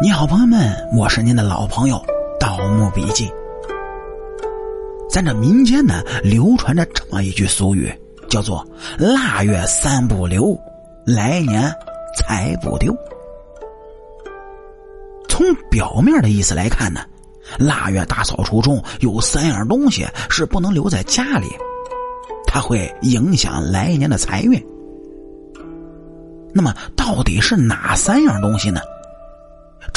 你好，朋友们，我是您的老朋友《盗墓笔记》。咱这民间呢，流传着这么一句俗语，叫做“腊月三不留，来年财不丢”。从表面的意思来看呢，腊月大扫除中有三样东西是不能留在家里，它会影响来年的财运。那么，到底是哪三样东西呢？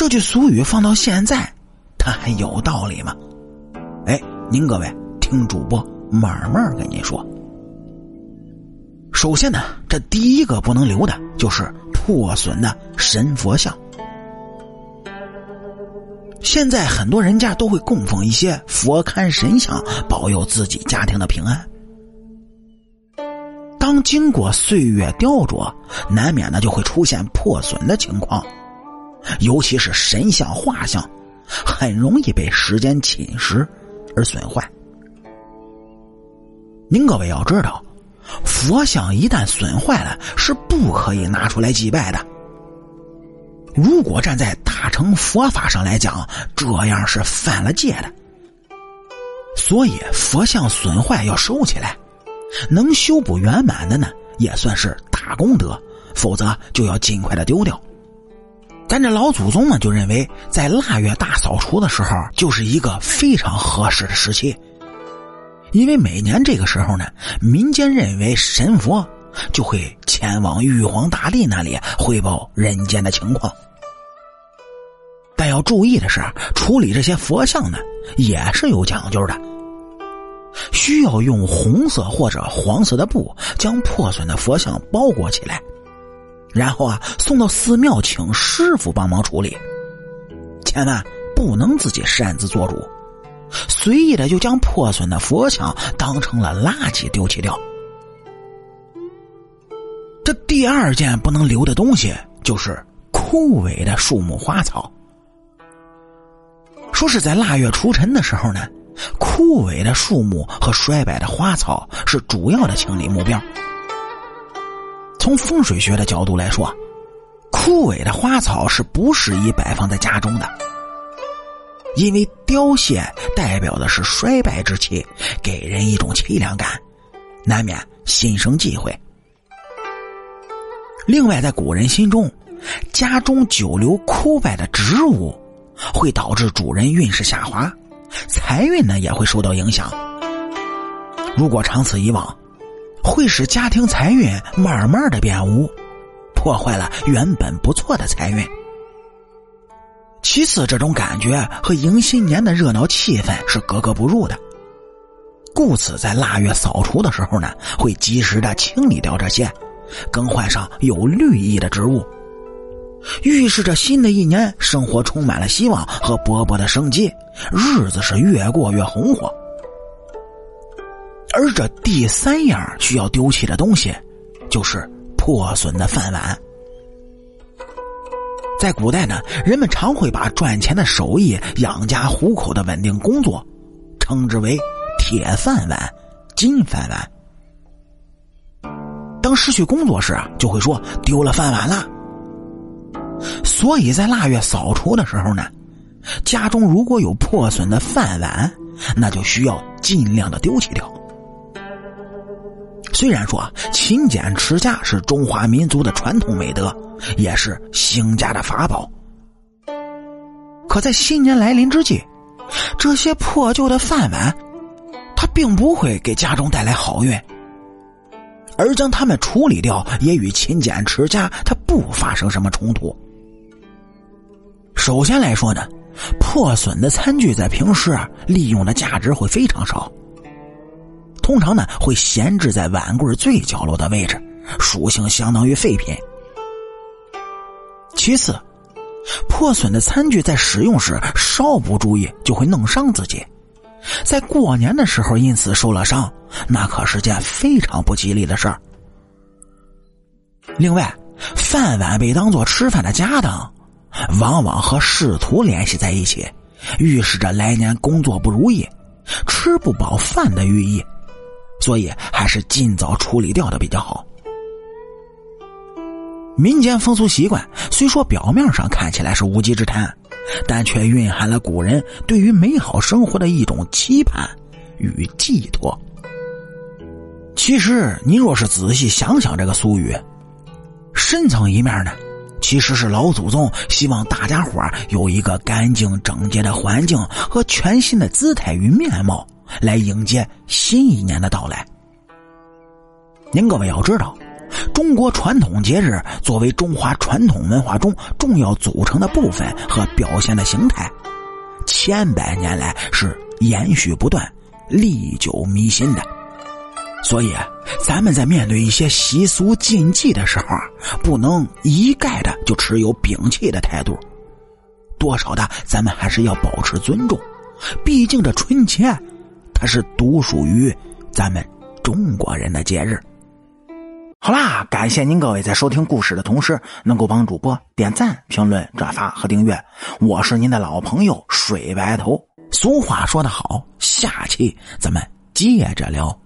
这句俗语放到现在，它还有道理吗？哎，您各位听主播慢慢跟您说。首先呢，这第一个不能留的就是破损的神佛像。现在很多人家都会供奉一些佛龛神像，保佑自己家庭的平安。当经过岁月雕琢，难免呢就会出现破损的情况。尤其是神像、画像，很容易被时间侵蚀而损坏。您各位要知道，佛像一旦损坏了，是不可以拿出来祭拜的。如果站在大乘佛法上来讲，这样是犯了戒的。所以，佛像损坏要收起来，能修补圆满的呢，也算是大功德；否则，就要尽快的丢掉。但这老祖宗呢，就认为在腊月大扫除的时候，就是一个非常合适的时期，因为每年这个时候呢，民间认为神佛就会前往玉皇大帝那里汇报人间的情况。但要注意的是，处理这些佛像呢，也是有讲究的，需要用红色或者黄色的布将破损的佛像包裹起来。然后啊，送到寺庙请师傅帮忙处理，千万不能自己擅自做主，随意的就将破损的佛像当成了垃圾丢弃掉。这第二件不能留的东西就是枯萎的树木花草。说是在腊月除尘的时候呢，枯萎的树木和衰败的花草是主要的清理目标。从风水学的角度来说，枯萎的花草是不适宜摆放在家中的，因为凋谢代表的是衰败之气，给人一种凄凉感，难免心生忌讳。另外，在古人心中，家中久留枯败的植物，会导致主人运势下滑，财运呢也会受到影响。如果长此以往，会使家庭财运慢慢的变污，破坏了原本不错的财运。其次，这种感觉和迎新年的热闹气氛是格格不入的。故此，在腊月扫除的时候呢，会及时的清理掉这些，更换上有绿意的植物，预示着新的一年生活充满了希望和勃勃的生机，日子是越过越红火。而这第三样需要丢弃的东西，就是破损的饭碗。在古代呢，人们常会把赚钱的手艺、养家糊口的稳定工作，称之为“铁饭碗”“金饭碗”。当失去工作时啊，就会说丢了饭碗了。所以在腊月扫除的时候呢，家中如果有破损的饭碗，那就需要尽量的丢弃掉。虽然说勤俭持家是中华民族的传统美德，也是兴家的法宝，可在新年来临之际，这些破旧的饭碗，它并不会给家中带来好运，而将它们处理掉，也与勤俭持家它不发生什么冲突。首先来说呢，破损的餐具在平时啊利用的价值会非常少。通常呢，会闲置在碗柜最角落的位置，属性相当于废品。其次，破损的餐具在使用时稍不注意就会弄伤自己，在过年的时候因此受了伤，那可是件非常不吉利的事儿。另外，饭碗被当做吃饭的家当，往往和仕途联系在一起，预示着来年工作不如意、吃不饱饭的寓意。所以还是尽早处理掉的比较好。民间风俗习惯虽说表面上看起来是无稽之谈，但却蕴含了古人对于美好生活的一种期盼与寄托。其实，你若是仔细想想这个俗语，深层一面呢，其实是老祖宗希望大家伙有一个干净整洁的环境和全新的姿态与面貌，来迎接新一年的到来。您各位要知道。中国传统节日作为中华传统文化中重要组成的部分和表现的形态，千百年来是延续不断、历久弥新的。所以，咱们在面对一些习俗禁忌的时候，不能一概的就持有摒弃的态度，多少的咱们还是要保持尊重。毕竟这春节，它是独属于咱们中国人的节日。好啦，感谢您各位在收听故事的同时，能够帮主播点赞、评论、转发和订阅。我是您的老朋友水白头。俗话说得好，下期咱们接着聊。